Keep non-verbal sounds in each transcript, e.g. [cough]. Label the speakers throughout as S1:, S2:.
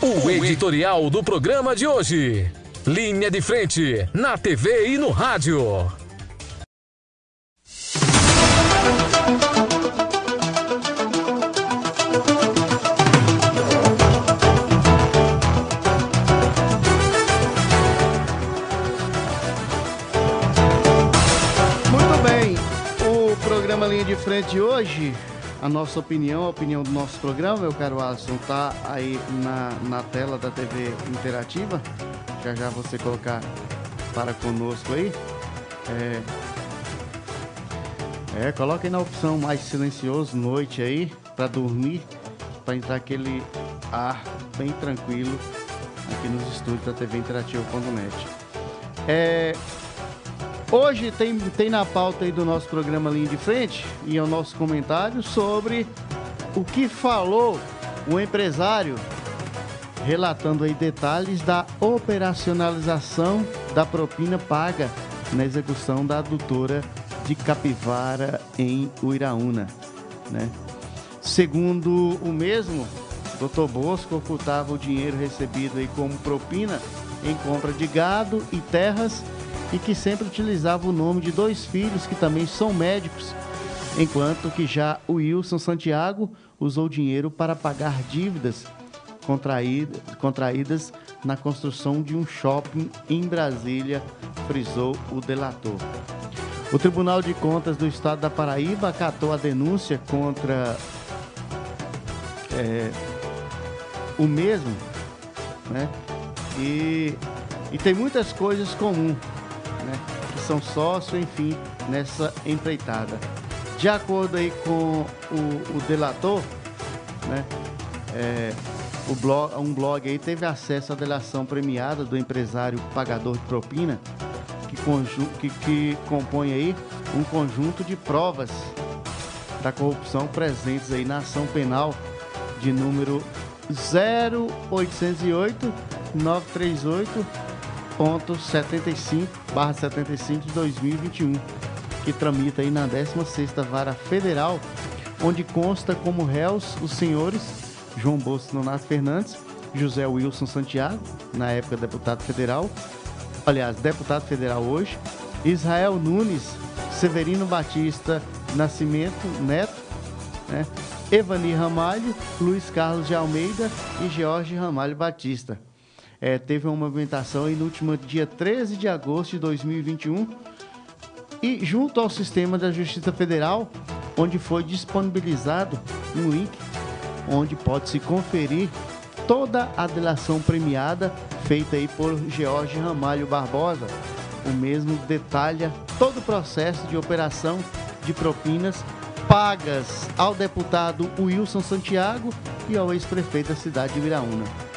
S1: O editorial do programa de hoje. Linha de frente, na TV e no rádio.
S2: Muito bem, o programa Linha de Frente hoje, a nossa opinião, a opinião do nosso programa, meu caro Alisson, tá aí na, na tela da TV Interativa. Já já você colocar para conosco aí. É, é aí na opção mais silencioso, noite aí, para dormir, para entrar aquele ar bem tranquilo aqui nos estúdios da TV Interativa.net. É, Hoje tem, tem na pauta aí do nosso programa Linha de Frente e é o nosso comentário sobre o que falou o empresário, relatando aí detalhes da operacionalização da propina paga na execução da adutora de Capivara em Uiraúna. Né? Segundo o mesmo, Dr. Bosco ocultava o dinheiro recebido aí como propina em compra de gado e terras e que sempre utilizava o nome de dois filhos que também são médicos, enquanto que já o Wilson Santiago usou dinheiro para pagar dívidas contraídas, na construção de um shopping em Brasília, frisou o delator. O Tribunal de Contas do Estado da Paraíba acatou a denúncia contra é, o mesmo, né? E, e tem muitas coisas comuns são sócios, enfim, nessa empreitada. De acordo aí com o, o delator, né, é, o blog, um blog aí teve acesso à delação premiada do empresário pagador de propina, que, que, que compõe aí um conjunto de provas da corrupção presentes aí na ação penal de número 0808 938 75 75 de 2021, que tramita aí na 16ª Vara Federal, onde consta como réus os senhores João Bosco Nonato Fernandes, José Wilson Santiago, na época deputado federal, aliás, deputado federal hoje, Israel Nunes, Severino Batista Nascimento Neto, né? Evani Ramalho, Luiz Carlos de Almeida e Jorge Ramalho Batista é, teve uma movimentação no último dia 13 de agosto de 2021 e junto ao sistema da Justiça Federal, onde foi disponibilizado um link onde pode-se conferir toda a delação premiada feita aí por George Ramalho Barbosa. O mesmo detalha todo o processo de operação de propinas pagas ao deputado Wilson Santiago e ao ex-prefeito da cidade de Viraúna.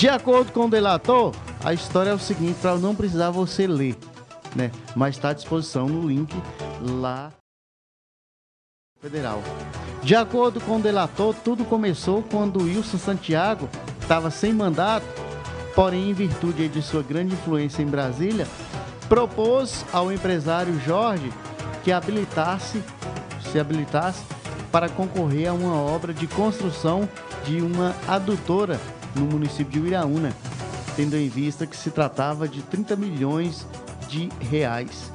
S2: De acordo com o delator, a história é o seguinte, para não precisar você ler, né? Mas está à disposição no link lá federal. De acordo com o delator, tudo começou quando Wilson Santiago estava sem mandato, porém, em virtude de sua grande influência em Brasília, propôs ao empresário Jorge que habilitasse, se habilitasse para concorrer a uma obra de construção de uma adutora no município de Uiraúna, tendo em vista que se tratava de 30 milhões de reais.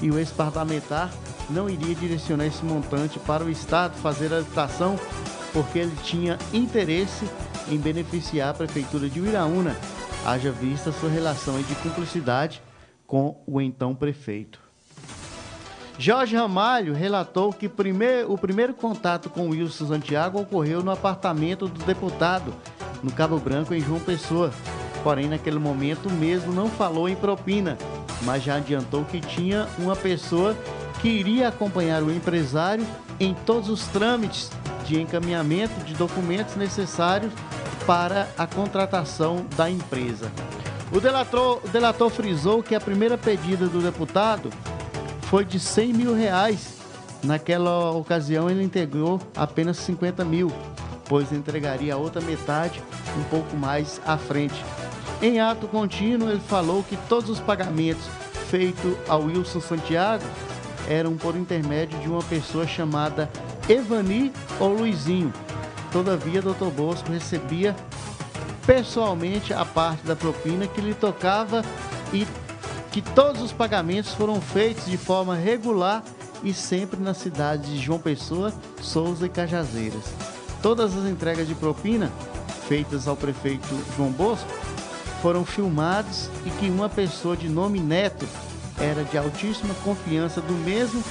S2: E o ex-parlamentar não iria direcionar esse montante para o Estado fazer a licitação, porque ele tinha interesse em beneficiar a Prefeitura de Uiraúna, haja vista sua relação de cumplicidade com o então prefeito. Jorge Ramalho relatou que primeir, o primeiro contato com Wilson Santiago ocorreu no apartamento do deputado no Cabo Branco, em João Pessoa. Porém, naquele momento mesmo não falou em propina, mas já adiantou que tinha uma pessoa que iria acompanhar o empresário em todos os trâmites de encaminhamento de documentos necessários para a contratação da empresa. O delator, o delator frisou que a primeira pedida do deputado foi de 100 mil reais. Naquela ocasião, ele integrou apenas 50 mil pois entregaria a outra metade um pouco mais à frente. Em ato contínuo, ele falou que todos os pagamentos feitos ao Wilson Santiago eram por intermédio de uma pessoa chamada Evani ou Luizinho. Todavia, Dr. Bosco recebia pessoalmente a parte da propina que lhe tocava e que todos os pagamentos foram feitos de forma regular e sempre na cidade de João Pessoa, Souza e Cajazeiras. Todas as entregas de propina feitas ao prefeito João Bosco foram filmados e que uma pessoa de nome Neto era de altíssima confiança do mesmo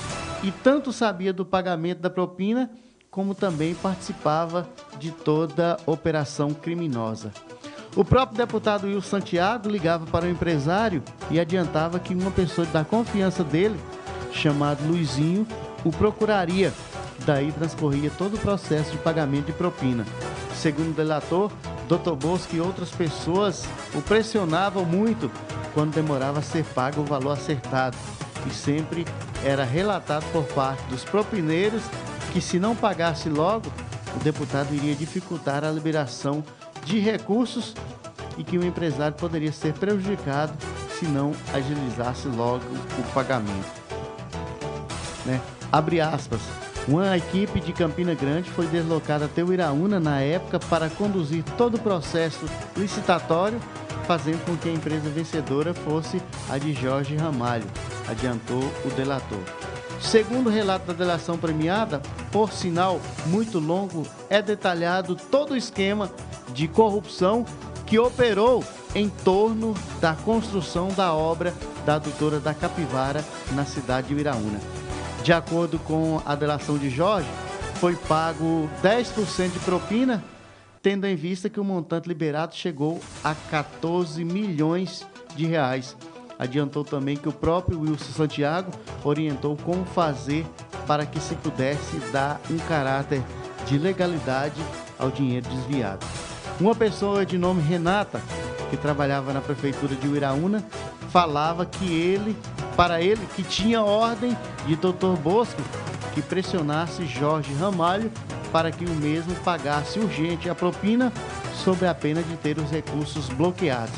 S2: e tanto sabia do pagamento da propina como também participava de toda a operação criminosa. O próprio deputado Will Santiago ligava para o empresário e adiantava que uma pessoa da confiança dele, chamado Luizinho, o procuraria. Daí transcorria todo o processo de pagamento de propina. Segundo o delator, Dr. Bosco e outras pessoas o pressionavam muito quando demorava a ser pago o valor acertado. E sempre era relatado por parte dos propineiros que se não pagasse logo, o deputado iria dificultar a liberação de recursos e que o empresário poderia ser prejudicado se não agilizasse logo o pagamento. Né? Abre aspas. Uma equipe de Campina Grande foi deslocada até o Iraúna na época para conduzir todo o processo licitatório, fazendo com que a empresa vencedora fosse a de Jorge Ramalho, adiantou o delator. Segundo o relato da delação premiada, por sinal muito longo, é detalhado todo o esquema de corrupção que operou em torno da construção da obra da adutora da Capivara na cidade de Iraúna. De acordo com a delação de Jorge, foi pago 10% de propina, tendo em vista que o montante liberado chegou a 14 milhões de reais. Adiantou também que o próprio Wilson Santiago orientou como fazer para que se pudesse dar um caráter de legalidade ao dinheiro desviado. Uma pessoa de nome Renata, que trabalhava na prefeitura de Uiraúna, falava que ele, para ele, que tinha ordem de Dr. Bosco que pressionasse Jorge Ramalho para que o mesmo pagasse urgente a propina sob a pena de ter os recursos bloqueados.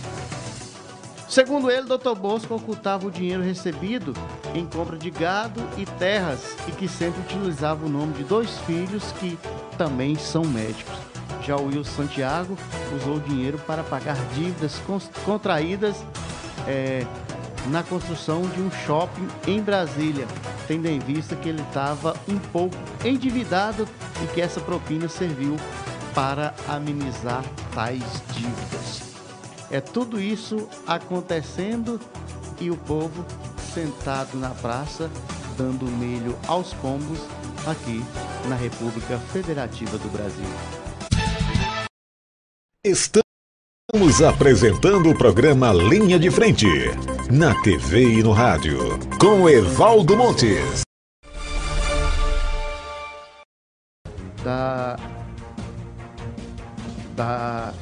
S2: Segundo ele, Dr. Bosco ocultava o dinheiro recebido em compra de gado e terras e que sempre utilizava o nome de dois filhos que também são médicos. Já o Will Santiago usou o dinheiro para pagar dívidas contraídas é, na construção de um shopping em Brasília, tendo em vista que ele estava um pouco endividado e que essa propina serviu para amenizar tais dívidas. É tudo isso acontecendo e o povo sentado na praça dando milho aos pombos aqui na República Federativa do Brasil.
S3: Apresentando o programa Linha de Frente, na TV e no rádio, com Evaldo Montes.
S2: Da, da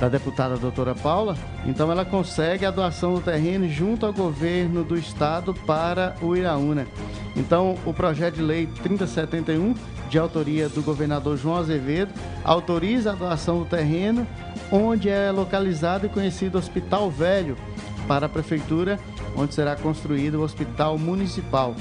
S2: da deputada doutora Paula, então ela consegue a doação do terreno junto ao governo do estado para o Iraúna. Então, o projeto de lei 3071, de autoria do governador João Azevedo, autoriza a doação do terreno onde é localizado e conhecido Hospital Velho para a prefeitura, onde será construído o Hospital Municipal.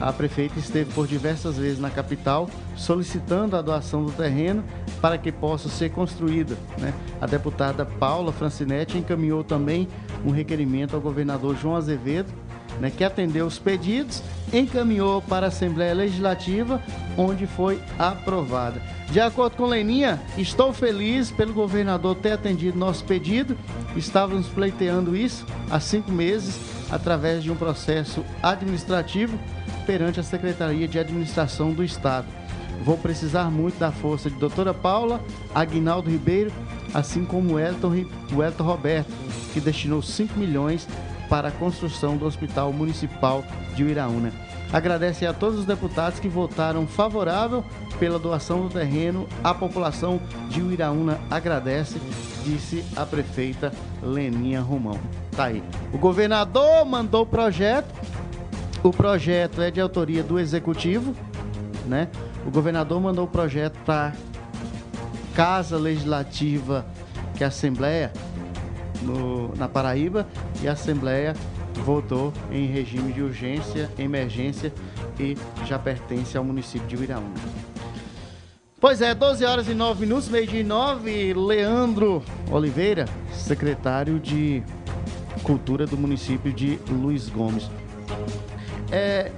S2: A prefeita esteve por diversas vezes na capital solicitando a doação do terreno para que possa ser construída. Né? A deputada Paula Francinetti encaminhou também um requerimento ao governador João Azevedo, né, que atendeu os pedidos, encaminhou para a Assembleia Legislativa, onde foi aprovada. De acordo com Leninha, estou feliz pelo governador ter atendido nosso pedido. Estávamos pleiteando isso há cinco meses, através de um processo administrativo perante a Secretaria de Administração do Estado. Vou precisar muito da força de doutora Paula, Aguinaldo Ribeiro, assim como Elton, Elton Roberto, que destinou 5 milhões para a construção do Hospital Municipal de Uiraúna. Agradece a todos os deputados que votaram favorável pela doação do terreno. A população de Uiraúna agradece, disse a prefeita Leninha Romão. Tá aí. O governador mandou o projeto o projeto é de autoria do executivo, né? O governador mandou o projeto para Casa Legislativa, que é a Assembleia no, na Paraíba, e a Assembleia votou em regime de urgência, emergência e já pertence ao município de Uiraúna. Pois é, 12 horas e 9 minutos, meio de 9. Leandro Oliveira, secretário de Cultura do município de Luiz Gomes. É,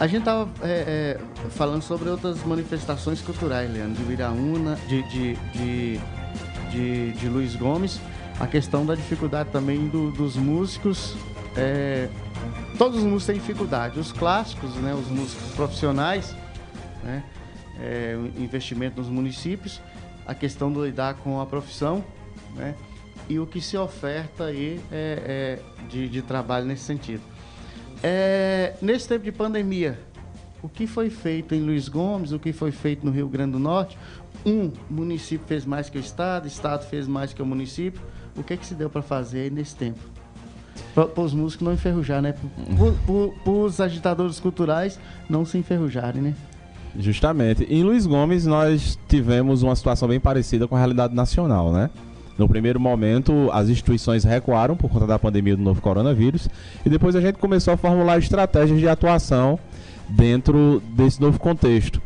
S2: a gente estava é, é, falando sobre outras manifestações culturais, Leandro, de Viraúna, de, de, de, de, de Luiz Gomes, a questão da dificuldade também do, dos músicos. É, todos os músicos têm dificuldade, os clássicos, né, os músicos profissionais, né, é, investimento nos municípios, a questão de lidar com a profissão, né? E o que se oferta aí é, é de, de, trabalho nesse sentido. É, nesse tempo de pandemia, o que foi feito em Luiz Gomes, o que foi feito no Rio Grande do Norte? Um município fez mais que o Estado, o Estado fez mais que o município. O que, é que se deu para fazer nesse tempo? Para os músicos não enferrujar, né? Para os agitadores culturais não se enferrujarem, né?
S4: Justamente. Em Luiz Gomes, nós tivemos uma situação bem parecida com a realidade nacional, né? No primeiro momento, as instituições recuaram por conta da pandemia do novo coronavírus e depois a gente começou a formular estratégias de atuação dentro desse novo contexto.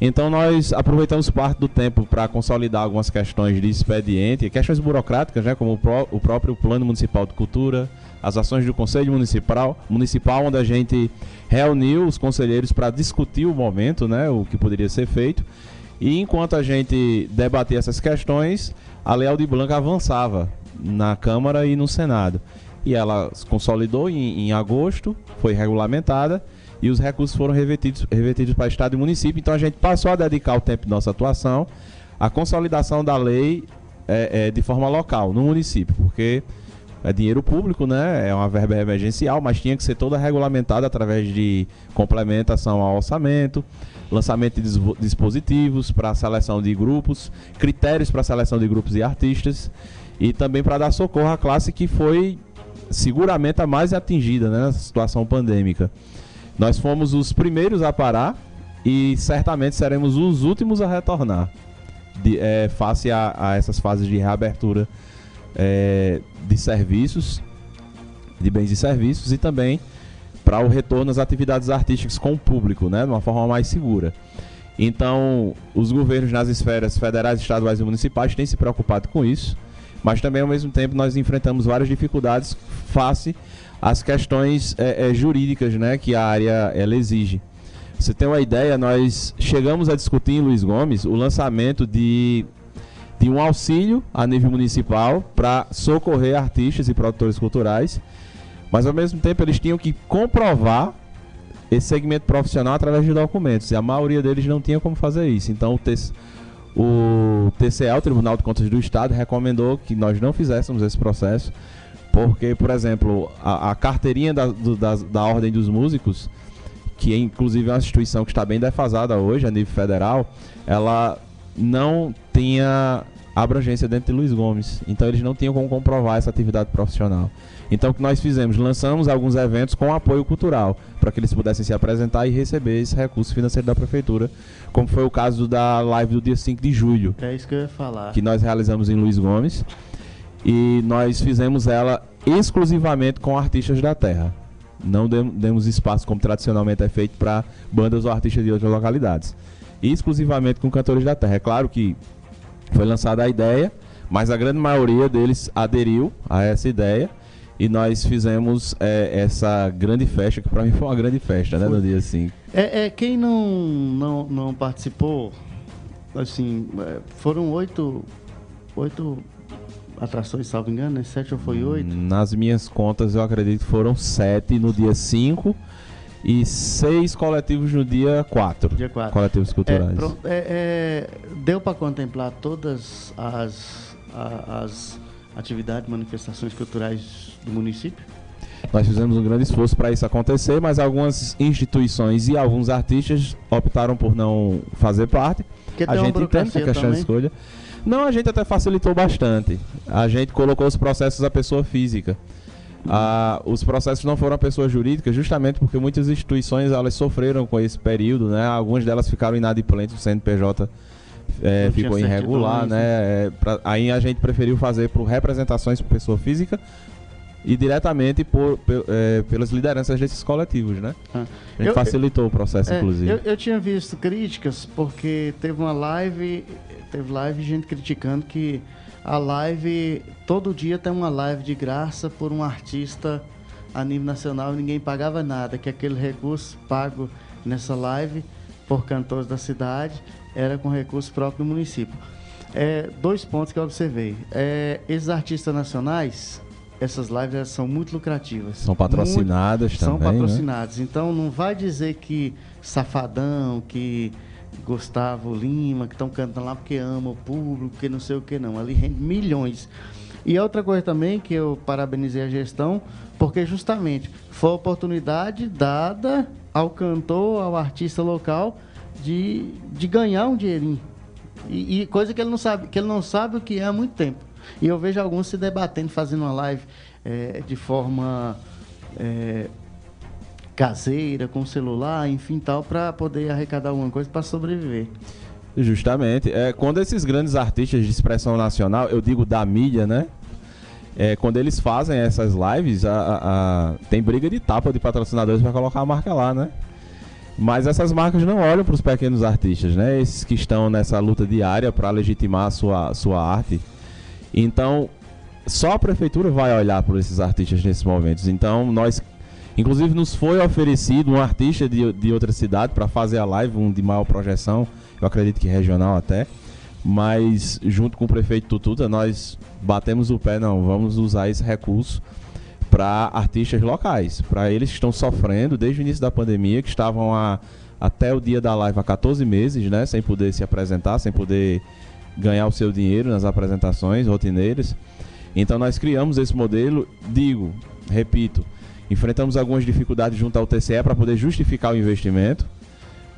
S4: Então nós aproveitamos parte do tempo para consolidar algumas questões de expediente, questões burocráticas, né, como o, pró o próprio Plano Municipal de Cultura, as ações do Conselho Municipal, municipal onde a gente reuniu os conselheiros para discutir o momento, né, o que poderia ser feito. E enquanto a gente debatia essas questões, a Lei Aldir Blanc avançava na Câmara e no Senado. E ela se consolidou em, em agosto, foi regulamentada e os recursos foram revertidos, revertidos para Estado e município. Então a gente passou a dedicar o tempo de nossa atuação à consolidação da lei é, é, de forma local, no município, porque é dinheiro público, né? É uma verba emergencial, mas tinha que ser toda regulamentada através de complementação ao orçamento, lançamento de dispositivos para seleção de grupos, critérios para seleção de grupos e artistas e também para dar socorro à classe que foi seguramente a mais atingida né, nessa situação pandêmica. Nós fomos os primeiros a parar e certamente seremos os últimos a retornar de, é, face a, a essas fases de reabertura é, de serviços, de bens e serviços e também para o retorno às atividades artísticas com o público, né, de uma forma mais segura. Então, os governos nas esferas federais, estaduais e municipais têm se preocupado com isso, mas também ao mesmo tempo nós enfrentamos várias dificuldades face às questões é, é, jurídicas, né, que a área ela exige. Você tem uma ideia, nós chegamos a discutir em Luiz Gomes o lançamento de de um auxílio a nível municipal para socorrer artistas e produtores culturais, mas ao mesmo tempo eles tinham que comprovar esse segmento profissional através de documentos, e a maioria deles não tinha como fazer isso. Então o, TC, o TCE, o Tribunal de Contas do Estado, recomendou que nós não fizéssemos esse processo, porque, por exemplo, a, a carteirinha da, do, da, da Ordem dos Músicos, que é inclusive uma instituição que está bem defasada hoje a nível federal, ela não tinha abrangência dentro de Luiz Gomes. Então eles não tinham como comprovar essa atividade profissional. Então o que nós fizemos? Lançamos alguns eventos com apoio cultural, para que eles pudessem se apresentar e receber esse recurso financeiro da prefeitura, como foi o caso da live do dia 5 de julho.
S2: É isso que eu ia falar.
S4: Que nós realizamos em Luiz Gomes. E nós fizemos ela exclusivamente com artistas da terra. Não demos espaço, como tradicionalmente é feito, para bandas ou artistas de outras localidades exclusivamente com cantores da terra. É claro que foi lançada a ideia, mas a grande maioria deles aderiu a essa ideia e nós fizemos é, essa grande festa, que para mim foi uma grande festa, né, no dia 5.
S2: É, é, quem não, não, não participou, assim, é, foram oito, oito atrações, salvo engano, né? Sete ou foi oito?
S4: Nas minhas contas, eu acredito que foram sete no dia 5 e seis coletivos no dia 4.
S2: Dia 4.
S4: Coletivos culturais.
S2: É, é, é, deu para contemplar todas as, as atividades, manifestações culturais do município?
S4: Nós fizemos um grande esforço para isso acontecer, mas algumas instituições e alguns artistas optaram por não fazer parte.
S2: A gente entende que a questão de escolha.
S4: Não, a gente até facilitou bastante. A gente colocou os processos da pessoa física. Ah, os processos não foram a pessoa jurídica, justamente porque muitas instituições elas sofreram com esse período, né? Algumas delas ficaram inadimplentes, o CNPJ é, ficou irregular, né? né? É, pra, aí a gente preferiu fazer por representações por pessoa física e diretamente por, pe- é, pelas lideranças desses coletivos, né?
S2: Ah.
S4: A gente
S2: Eu-
S4: facilitou o processo,
S2: É,
S4: inclusive.
S2: eu, eu tinha visto críticas porque teve uma live, teve live gente criticando que a live todo dia tem uma live de graça por um artista a nível nacional e ninguém pagava nada, que aquele recurso pago nessa live por cantores da cidade era com recurso próprio do município. É, dois pontos que eu observei. É, esses artistas nacionais, essas lives são muito lucrativas.
S4: São patrocinadas
S2: Muito- São
S4: também, né?
S2: patrocinadas. Então não vai dizer que Safadão, que Gustavo Lima, que estão cantando lá porque ama o público, que não sei o que não. Ali rende milhões. E outra coisa também que eu parabenizei a gestão, porque justamente foi a oportunidade dada ao cantor, ao artista local, de, de ganhar um dinheirinho. E, e coisa que ele não sabe, que ele não sabe o que é há muito tempo. E eu vejo alguns se debatendo, fazendo uma live eh, de forma eh, caseira, com celular, enfim, tal, para poder arrecadar alguma coisa para sobreviver.
S4: Justamente. É, quando esses grandes artistas de expressão nacional, eu digo da mídia, né? É, quando eles fazem essas lives, a, a- a- tem briga de tapa de patrocinadores para colocar a marca lá, né? Mas essas marcas não olham para os pequenos artistas, né? Esses que estão nessa luta diária para legitimar a sua, sua arte. Então, só a prefeitura vai olhar por esses artistas nesses momentos. Então, nós, inclusive, nos foi oferecido um artista de, de outra cidade para fazer a live, um de maior projeção, eu acredito que regional até. Mas, junto com o prefeito Tututa, nós batemos o pé, não, vamos usar esse recurso para artistas locais, para eles que estão sofrendo desde o início da pandemia, que estavam a, até o dia da live há 14 meses, né, sem poder se apresentar, sem poder ganhar o seu dinheiro nas apresentações rotineiras. Então nós criamos esse modelo, digo, repito, enfrentamos algumas dificuldades junto ao TCE para poder justificar o investimento,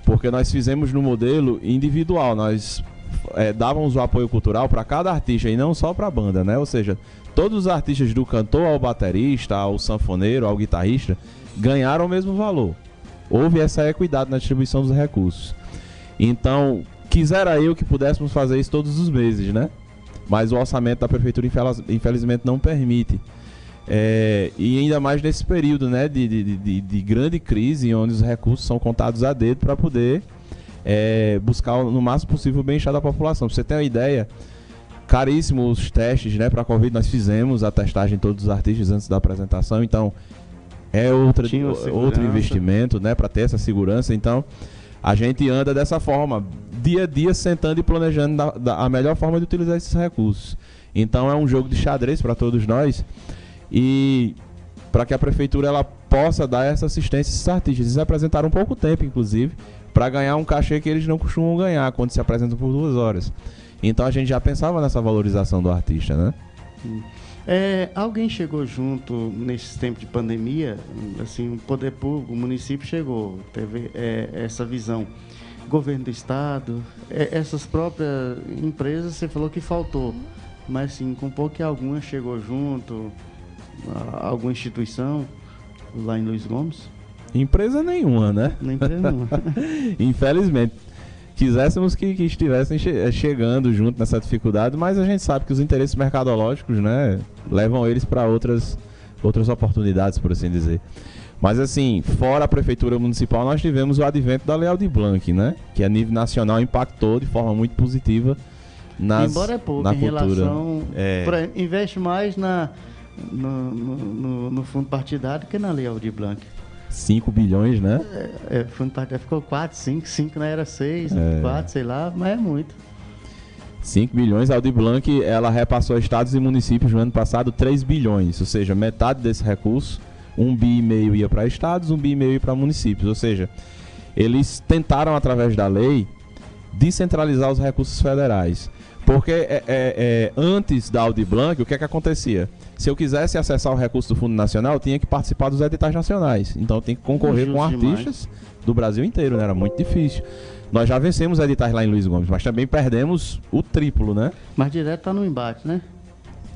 S4: porque nós fizemos no modelo individual, nós é, dávamos o apoio cultural para cada artista e não só para a banda, né? Ou seja, todos os artistas do cantor ao baterista, ao sanfoneiro, ao guitarrista, ganharam o mesmo valor. Houve essa equidade na distribuição dos recursos. Então, quisera eu que pudéssemos fazer isso todos os meses, né? Mas o orçamento da prefeitura, infeliz- infelizmente, não permite. É, e ainda mais nesse período né, de, de, de, de grande crise, onde os recursos são contados a dedo para poder é, buscar no máximo possível o bem-estar da população. Pra você ter uma ideia, caríssimos os testes né, para a Covid, nós fizemos a testagem de todos os artistas antes da apresentação, então é outra, outro investimento né, para ter essa segurança. Então a gente anda dessa forma, dia a dia, sentando e planejando da, da- a melhor forma de utilizar esses recursos. Então é um jogo de xadrez para todos nós e para que a prefeitura ela possa dar essa assistência a esses artistas. Eles apresentaram pouco tempo, inclusive, para ganhar um cachê que eles não costumam ganhar quando se apresentam por duas horas. Então a gente já pensava nessa valorização do artista, né?
S2: É, alguém chegou junto nesses tempos de pandemia, assim, o poder público, o município chegou, teve é, essa visão. Governo do estado, é, essas próprias empresas, você falou que faltou, mas assim, com pouco que alguma chegou junto, a- alguma instituição lá em Luiz Gomes,
S4: Empresa nenhuma, né?
S2: empresa não. [laughs]
S4: Infelizmente. Quiséssemos que, que estivessem che- eh, chegando junto nessa dificuldade, mas a gente sabe que os interesses mercadológicos, né, levam eles para outras, outras oportunidades, por assim dizer. Mas assim, fora a prefeitura municipal, nós tivemos o advento da Lei Aldir Blanc, né, que a nível nacional impactou de forma muito positiva nas,
S2: Embora é pouco
S4: na
S2: em
S4: cultura.
S2: relação.
S4: É.
S2: investe mais na, no, no, no- no fundo partidário que na Lei Aldir Blanc.
S4: 5 bilhões, né?
S2: É, fundo partidário ficou 4, 5, 5 não era 6,
S4: É.
S2: 4, sei lá, mas é muito.
S4: 5 bilhões, a Aldir Blanc, ela repassou a estados e municípios no ano passado 3 bilhões, ou seja, metade desse recurso, um bi e meio ia para estados, um bi e meio ia para municípios, ou seja, eles tentaram através da lei descentralizar os recursos federais. Porque é, é, é, antes da Aldir Blanc, o que é que acontecia? Se eu quisesse acessar o recurso do Fundo Nacional, eu tinha que participar dos editais nacionais. Então eu tinha que concorrer com
S2: Injusto demais.
S4: artistas do Brasil inteiro, né? Era muito difícil. Nós já vencemos editais lá em Luiz Gomes, mas também perdemos o triplo, né?
S2: Mas direto tá no embate, né?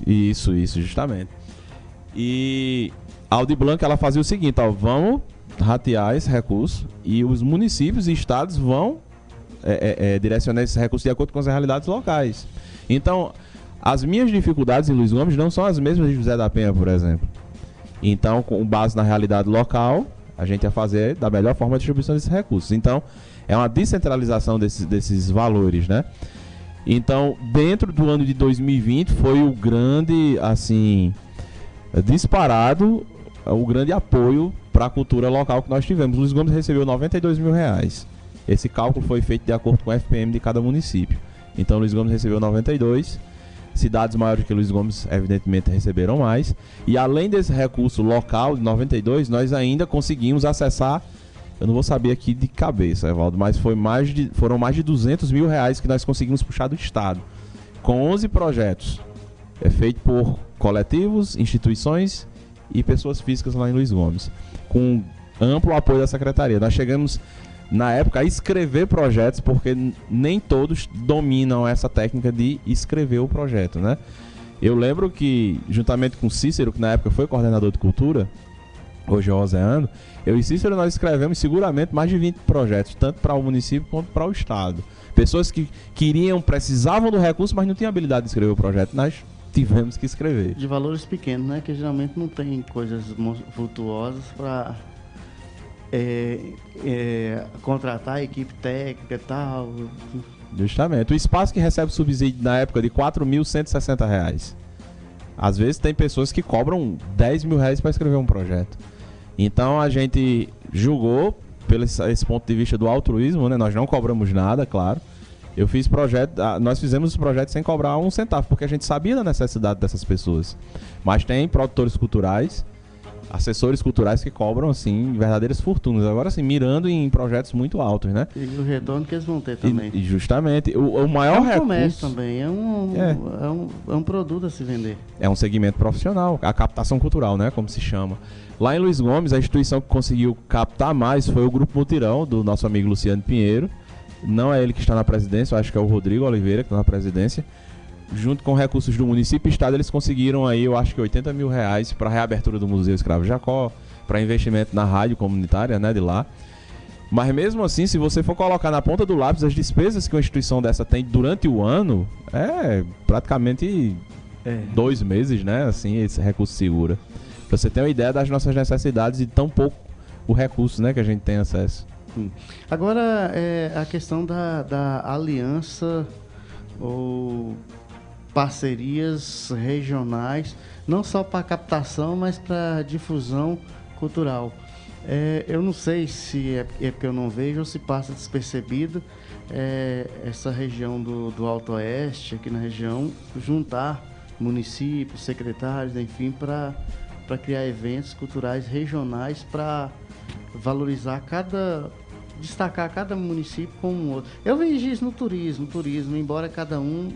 S4: Isso, isso, justamente. E a Audi Blanc ela fazia o seguinte, ó, vamos ratear esse recurso e os municípios e estados vão é, é, é, direcionar esse recurso de acordo com as realidades locais. Então, as minhas dificuldades em Luiz Gomes não são as mesmas de José da Penha, por exemplo. Então, com base na realidade local, a gente ia fazer da melhor forma a distribuição desses recursos. Então, é uma descentralização desses, desses valores, né? Então, dentro do ano de 2020 foi o grande, assim, disparado, o grande apoio para a cultura local que nós tivemos. Luiz Gomes recebeu 92 mil reais. Esse cálculo foi feito de acordo com o FPM de cada município. Então, Luiz Gomes recebeu 92 Cidades maiores que Luiz Gomes, evidentemente, receberam mais. E além desse recurso local de 92, nós ainda conseguimos acessar. Eu não vou saber aqui de cabeça, Evaldo, mas foi mais de, foram mais de 200 mil reais que nós conseguimos puxar do Estado. Com 11 projetos. É feito por coletivos, instituições e pessoas físicas lá em Luiz Gomes. Com amplo apoio da secretaria. Nós chegamos na época, a escrever projetos, porque nem todos dominam essa técnica de escrever o projeto, né? Eu lembro que, juntamente com Cícero, que na época foi coordenador de cultura, hoje é Ozeano, eu e Cícero nós escrevemos seguramente mais de 20 projetos, tanto para o município quanto para o estado. Pessoas que queriam, precisavam do recurso, mas não tinham habilidade de escrever o projeto. Nós tivemos que escrever.
S2: De valores pequenos, né? Que geralmente não tem coisas vultuosas para é, é, contratar a equipe técnica e tal.
S4: Justamente. O espaço que recebe subsídio na época de 4.160 reais. Às vezes tem pessoas que cobram 10 mil reais para escrever um projeto. Então a gente julgou, pelo esse ponto de vista do altruísmo, né? Nós não cobramos nada, claro. Eu fiz projeto, ah, nós fizemos os projetos sem cobrar um centavo, porque a gente sabia da necessidade dessas pessoas. Mas tem produtores culturais assessores culturais que cobram, assim, verdadeiras fortunas. Agora, assim, mirando em projetos muito altos, né?
S2: E o retorno que eles vão ter também.
S4: E, justamente. O, o maior é um recurso...
S2: comércio também. É um, é. é. um, é um produto a se vender.
S4: É um segmento profissional. A captação cultural, né? Como se chama. Lá em Luiz Gomes, a instituição que conseguiu captar mais foi o Grupo Mutirão, do nosso amigo Luciano Pinheiro. Não é ele que está na presidência, eu acho que é o Rodrigo Oliveira que está na presidência junto com recursos do município e estado, eles conseguiram aí, eu acho que 80 mil reais para a reabertura do Museu Escravo Jacó, para investimento na rádio comunitária, né, de lá. Mas mesmo assim, se você for colocar na ponta do lápis as despesas que uma instituição dessa tem durante o ano, é praticamente é. dois meses, né? Assim, esse recurso segura. Pra você ter uma ideia das nossas necessidades e tão pouco o recurso, né, que a gente tem acesso.
S2: Agora, é, a questão da, da aliança ou parcerias regionais, não só para captação, mas para difusão cultural. É, eu não sei se é, é, porque eu não vejo ou se passa despercebido é, essa região do, do Alto Oeste, aqui na região, juntar municípios, secretários, enfim, para criar eventos culturais regionais para valorizar cada destacar cada município como um outro. Eu vejo isso no turismo, turismo, embora cada um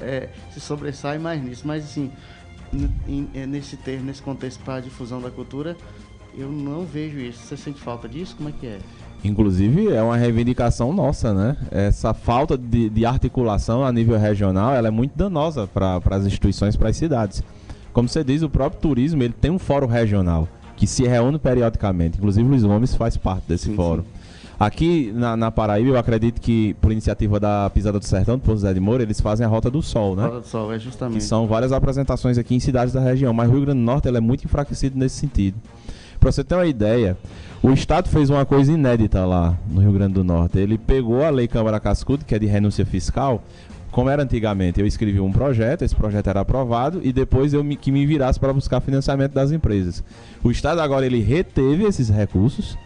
S2: é, se sobressai mais nisso. Mas assim, é, nesse termo, nesse contexto para a difusão da cultura, eu não vejo isso. Você sente falta disso? Como é que é?
S4: Inclusive é uma reivindicação nossa, né? Essa falta de, de articulação a nível regional, ela é muito danosa para as instituições, para as cidades. Como você diz, o próprio turismo ele tem um fórum regional que se reúne periodicamente. Inclusive Luiz Gomes faz parte desse sim, fórum. Sim. Aqui na, na, Paraíba, eu acredito que, por iniciativa da Pisada do Sertão, do Pouso Zé de Moura, eles fazem a Rota do Sol, né?
S2: Rota do Sol, é justamente.
S4: Que são várias apresentações aqui em cidades da região, mas o Rio Grande do Norte é muito enfraquecido nesse sentido. Para você ter uma ideia, o Estado fez uma coisa inédita lá no Rio Grande do Norte. Ele pegou a Lei Câmara Cascudo, que é de renúncia fiscal, como era antigamente, eu escrevi um projeto, esse projeto era aprovado e depois eu me, que me virasse para buscar financiamento das empresas. O Estado agora ele reteve esses recursos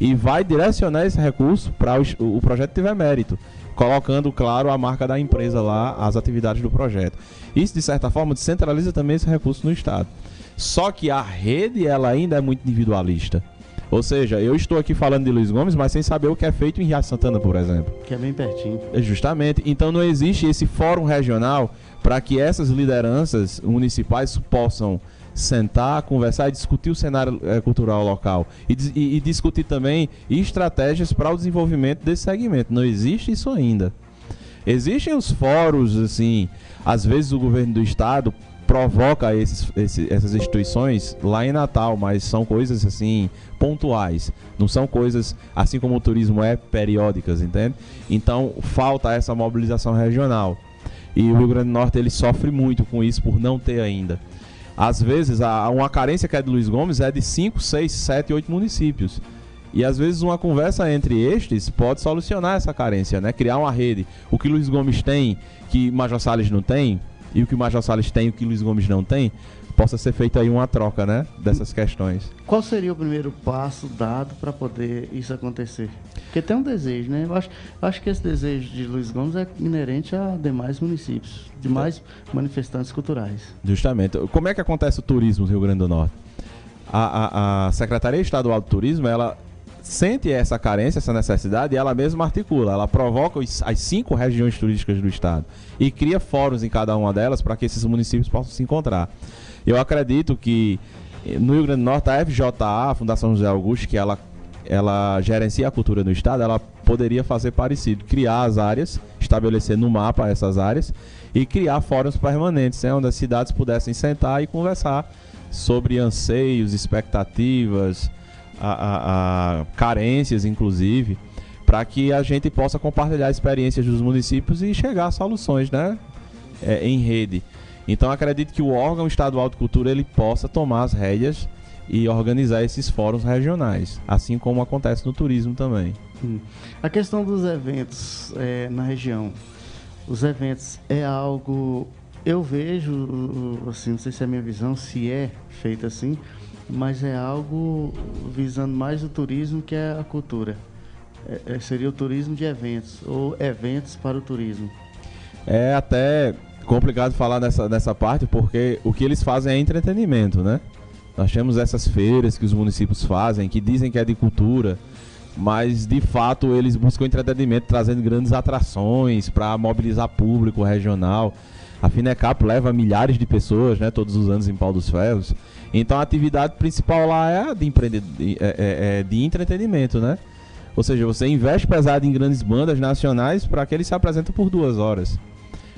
S4: e vai direcionar esse recurso para o, o projeto tiver mérito, colocando, claro, a marca da empresa lá, as atividades do projeto. Isso, de certa forma, descentraliza também esse recurso no Estado. Só que a rede, ela ainda é muito individualista. Ou seja, eu estou aqui falando de Luiz Gomes, mas sem saber o que é feito em Riacho Santana, por exemplo.
S2: Que é bem pertinho.
S4: É, justamente. Então não existe esse fórum regional para que essas lideranças municipais possam sentar, conversar e discutir o cenário é, cultural local e, e, e discutir também estratégias para o desenvolvimento desse segmento. Não existe isso ainda. Existem os fóruns, assim, às vezes o governo do estado provoca esses, essas instituições lá em Natal, mas são coisas assim pontuais, não são coisas assim como o turismo é periódicas, entende? Então falta essa mobilização regional e o Rio Grande do Norte ele sofre muito com isso por não ter ainda. Às vezes, a, uma carência que é de Luiz Gomes é de 5, 6, 7, 8 municípios. E às vezes uma conversa entre estes pode solucionar essa carência, né? Criar uma rede. O que Luiz Gomes tem, que Major Salles não tem, e o que Major Salles tem, o que Luiz Gomes não tem, possa ser feita aí uma troca, né? Dessas questões.
S2: Qual seria o primeiro passo dado para poder isso acontecer? Porque tem um desejo, né? Eu acho, eu acho que esse desejo de Luiz Gomes é inerente a demais municípios, demais manifestantes culturais.
S4: Justamente. Como é que acontece o turismo no Rio Grande do Norte? A, a, a Secretaria Estadual do Turismo, ela sente essa carência, essa necessidade e ela mesma articula. Ela provoca os, as cinco regiões turísticas do estado e cria fóruns em cada uma delas para que esses municípios possam se encontrar. Eu acredito que eh, no Rio Grande do Norte, a FJA, a Fundação José Augusto, que ela, ela gerencia a cultura no estado, ela poderia fazer parecido, criar as áreas, estabelecer no mapa essas áreas e criar fóruns permanentes, né, onde as cidades pudessem sentar e conversar sobre anseios, expectativas, a, a, a carências, inclusive, para que a gente possa compartilhar experiências dos municípios e chegar a soluções, né, é, em rede. Então acredito que o órgão estadual de cultura ele possa tomar as rédeas e organizar esses fóruns regionais, assim como acontece no turismo também.
S2: Hum. A questão dos eventos é, na região, os eventos é algo eu vejo, assim, não sei se é a minha visão, se é feito assim, mas é algo visando mais o turismo que a cultura. É, é, seria o turismo de eventos, ou eventos para o turismo.
S4: É até complicado falar nessa, nessa parte, porque o que eles fazem é entretenimento, né? Nós temos essas feiras que os municípios fazem, que dizem que é de cultura, mas de fato eles buscam entretenimento trazendo grandes atrações para mobilizar público regional. A Finecap leva milhares de pessoas, né, todos os anos em Pau dos Ferros. Então a atividade principal lá é de, empreende... é, é, é de entretenimento, né? Ou seja, você investe pesado em grandes bandas nacionais para que eles se apresentem por duas horas.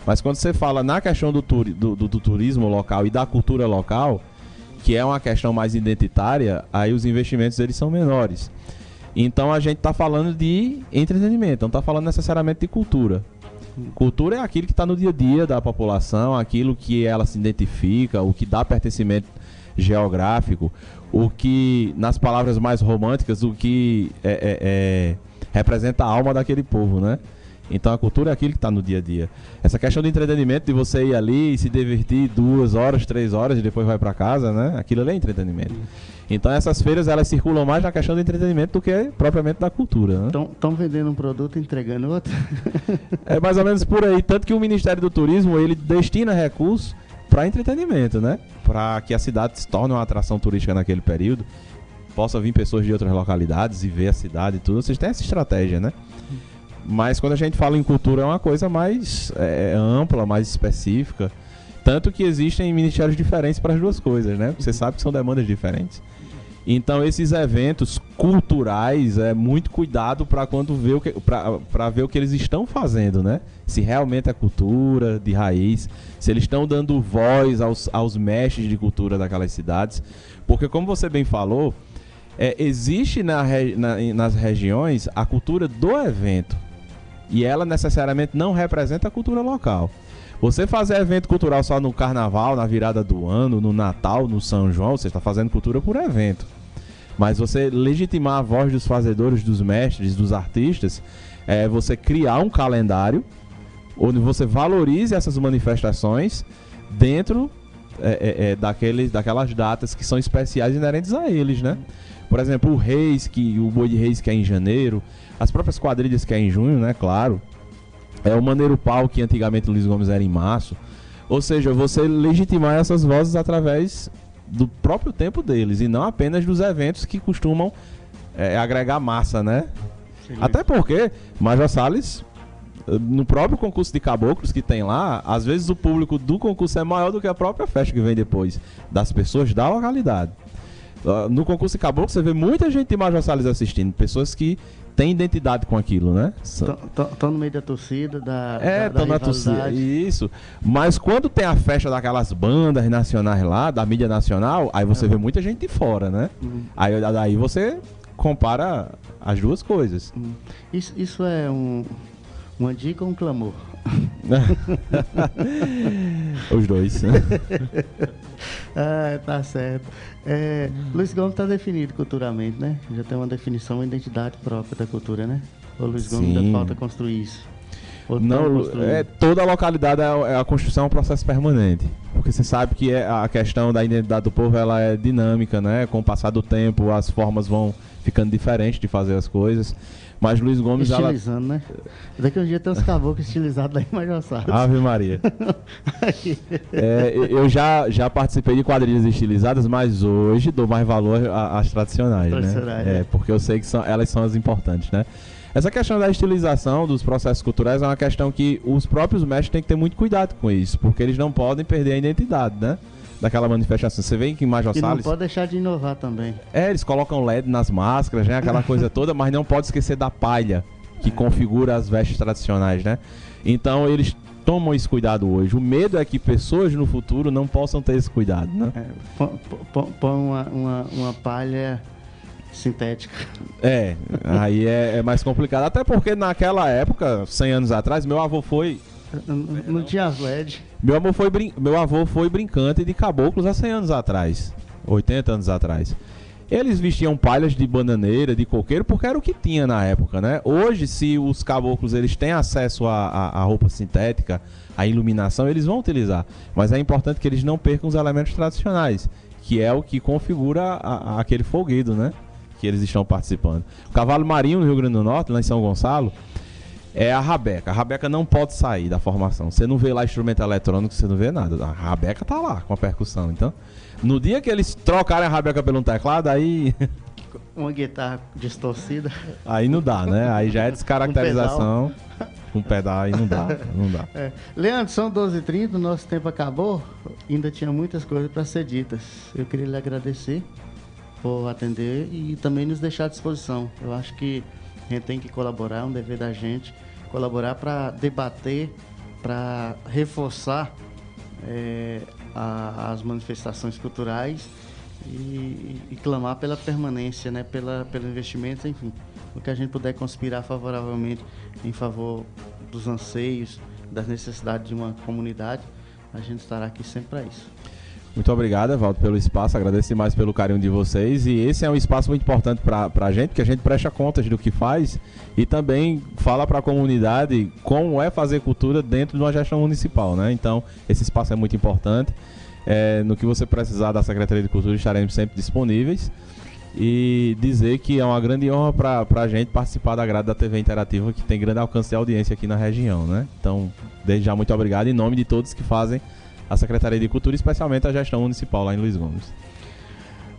S4: Mas quando você fala na questão do, turi... do, do, do turismo local e da cultura local, que é uma questão mais identitária, aí os investimentos eles são menores. Então a gente está falando de entretenimento, não está falando necessariamente de cultura. Cultura é aquilo que está no dia a dia da população, aquilo que ela se identifica, o que dá pertencimento geográfico, o que, nas palavras mais românticas, o que é, é, é, representa a alma daquele povo, né? Então a cultura é aquilo que está no dia a dia. Essa questão do entretenimento, de você ir ali e se divertir duas horas, três horas e depois vai para casa, né? Aquilo ali é entretenimento. Então essas feiras elas circulam mais na questão do entretenimento do que propriamente da cultura.
S2: Estão né? vendendo um produto e entregando outro?
S4: é mais ou menos por aí. Tanto que o Ministério do Turismo ele destina recursos para entretenimento, né? Para que a cidade se torne uma atração turística naquele período. Possa vir pessoas de outras localidades e ver a cidade e tudo. Vocês têm essa estratégia, né? Mas quando a gente fala em cultura é uma coisa mais é, ampla, mais específica. Tanto que existem ministérios diferentes para as duas coisas, né? Você sabe que são demandas diferentes. Então esses eventos culturais é muito cuidado para quando ver o que para ver o que eles estão fazendo, né? Se realmente é cultura de raiz, se eles estão dando voz aos, aos mestres de cultura daquelas cidades, porque como você bem falou, é, existe na, na, nas regiões a cultura do evento e ela necessariamente não representa a cultura local. Você fazer evento cultural só no carnaval, na virada do ano, no Natal, no São João, você está fazendo cultura por evento. Mas você legitimar a voz dos fazedores, dos mestres, dos artistas, é você criar um calendário onde você valorize essas manifestações dentro é, é, é daqueles, daquelas datas que são especiais inerentes a eles, né? Por exemplo, o Reis, que o Boi de Reis que é em janeiro, as próprias quadrilhas que é em junho, né? Claro. É o Maneiro Pau, que antigamente o Luiz Gomes era em março. Ou seja, você legitimar essas vozes através do próprio tempo deles e não apenas dos eventos que costumam é, agregar massa, né? Sim. Até porque Major Salles, no próprio concurso de caboclos que tem lá, às vezes o público do concurso é maior do que a própria festa que vem depois, das pessoas da localidade. Ah, no concurso de caboclos você vê muita gente de Major Salles assistindo, pessoas que tem identidade com aquilo, né?
S2: Estão no meio da torcida, da.
S4: É, estão na torcida. Isso. Mas quando tem a festa daquelas bandas nacionais lá, da mídia nacional, aí você é. vê muita gente de fora, né? Uhum. Aí daí você compara as duas coisas. Uhum.
S2: Isso, isso é um, uma dica ou um clamor? [laughs]
S4: Os dois. [laughs]
S2: ah, tá certo. É, Luiz Gomes está definido culturalmente, né? Já tem uma definição, uma identidade própria da cultura, né? O Luiz Gomes ainda falta construir isso.
S4: Não, é, toda a localidade é, é, a construção é um processo permanente. Porque você sabe que é, a questão da identidade do povo ela é dinâmica, né? Com o passar do tempo, as formas vão ficando diferentes de fazer as coisas. Mas Luiz Gomes.
S2: Estilizando, ela... né? Daqui um dia tem uns caboclos estilizados lá em Major
S4: Ave Maria. [laughs] é, eu já, já participei de quadrilhas estilizadas, mas hoje dou mais valor às tradicionais, né? tradicionais né? É, porque eu sei que são, elas são as importantes, né? Essa questão da estilização dos processos culturais é uma questão que os próprios mestres têm que ter muito cuidado com isso, porque eles não podem perder a identidade, né? Daquela manifestação. Você vê que em Major e Salles...
S2: não pode deixar de inovar também.
S4: É, eles colocam LED nas máscaras, né? Aquela coisa [laughs] toda, mas não pode esquecer da palha que configura as vestes tradicionais, né? Então eles tomam esse cuidado hoje. O medo é que pessoas no futuro não possam ter esse cuidado, né? É,
S2: põe uma, uma, uma palha sintética.
S4: É, aí é, é, mais complicado. Até porque naquela época, 100 anos atrás, meu avô foi
S2: não, tinha as LED.
S4: Meu, avô foi brin... Meu avô foi brincante de caboclos há 100 anos atrás. 80 anos atrás. Eles vestiam palhas de bananeira, de coqueiro, porque era o que tinha na época, né? Hoje, se os caboclos eles têm acesso à roupa sintética, à iluminação, eles vão utilizar. Mas é importante que eles não percam os elementos tradicionais, que é o que configura a, a, aquele folguedo, né? Que eles estão participando. O cavalo marinho no Rio Grande do Norte, lá em São Gonçalo, é a rabeca. A rabeca não pode sair da formação. Você não vê lá instrumento eletrônico, você não vê nada. A rabeca tá lá com a percussão. Então, no dia que eles trocarem a rabeca pelo teclado, aí. [laughs]
S2: Uma guitarra distorcida.
S4: Aí não dá, né? Aí já é descaracterização. Com pedal aí não dá, não dá.
S2: É. Leandro, são 12h30, nosso tempo acabou. Ainda tinha muitas coisas para ser ditas. Eu queria lhe agradecer por atender e também nos deixar à disposição. Eu acho que a gente tem que colaborar, é um dever da gente colaborar para debater, para reforçar é, a, as manifestações culturais e, e, clamar pela permanência, né, pela, pelo investimento, enfim, o que a gente puder conspirar favoravelmente em favor dos anseios, das necessidades de uma comunidade, a gente estará aqui sempre para isso.
S4: Muito obrigado, Evaldo, pelo espaço. Agradeço demais pelo carinho de vocês. E esse é um espaço muito importante para a gente, porque a gente presta contas do que faz e também fala para a comunidade como é fazer cultura dentro de uma gestão municipal. Né? Então, esse espaço é muito importante. É, no que você precisar da Secretaria de Cultura, estaremos sempre disponíveis. E dizer que é uma grande honra para a gente participar da grade da TV Interativa, que tem grande alcance de audiência aqui na região. Né? Então, desde já, muito obrigado em nome de todos que fazem a Secretaria de Cultura, especialmente a gestão municipal lá em Luiz Gomes.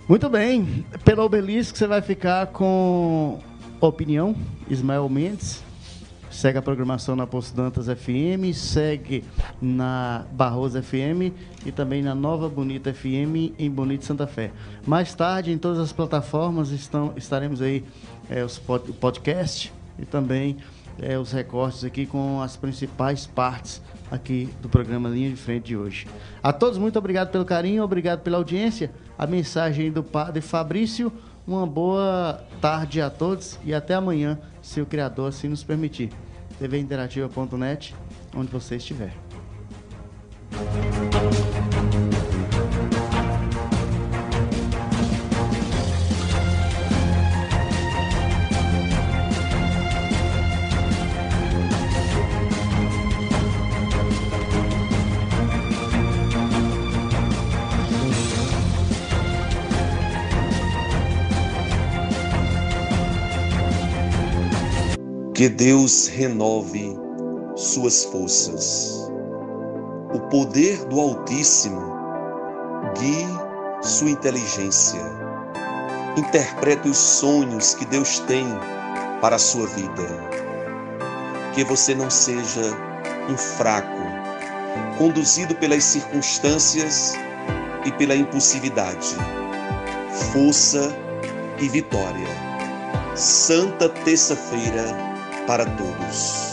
S2: Muito bem. Pelo obelisco você vai ficar com opinião, Ismael Mendes. Segue a programação na Poço Dantas FM, segue na Barroso FM e também na Nova Bonita FM em Bonito Santa Fé. Mais tarde, em todas as plataformas, estão, estaremos aí é, os pod, o podcast e também é, os recortes aqui com as principais partes aqui do programa Linha de Frente de hoje. A todos, muito obrigado pelo carinho, obrigado pela audiência. A mensagem do Padre Fabrício. Uma boa tarde a todos e até amanhã, se o Criador assim nos permitir. tvinterativa.net, onde você estiver.
S5: Que Deus renove suas forças. O poder do Altíssimo guie sua inteligência. Interprete os sonhos que Deus tem para a sua vida. Que você não seja um fraco, conduzido pelas circunstâncias e pela impulsividade. Força e vitória. Santa Terça-feira para todos.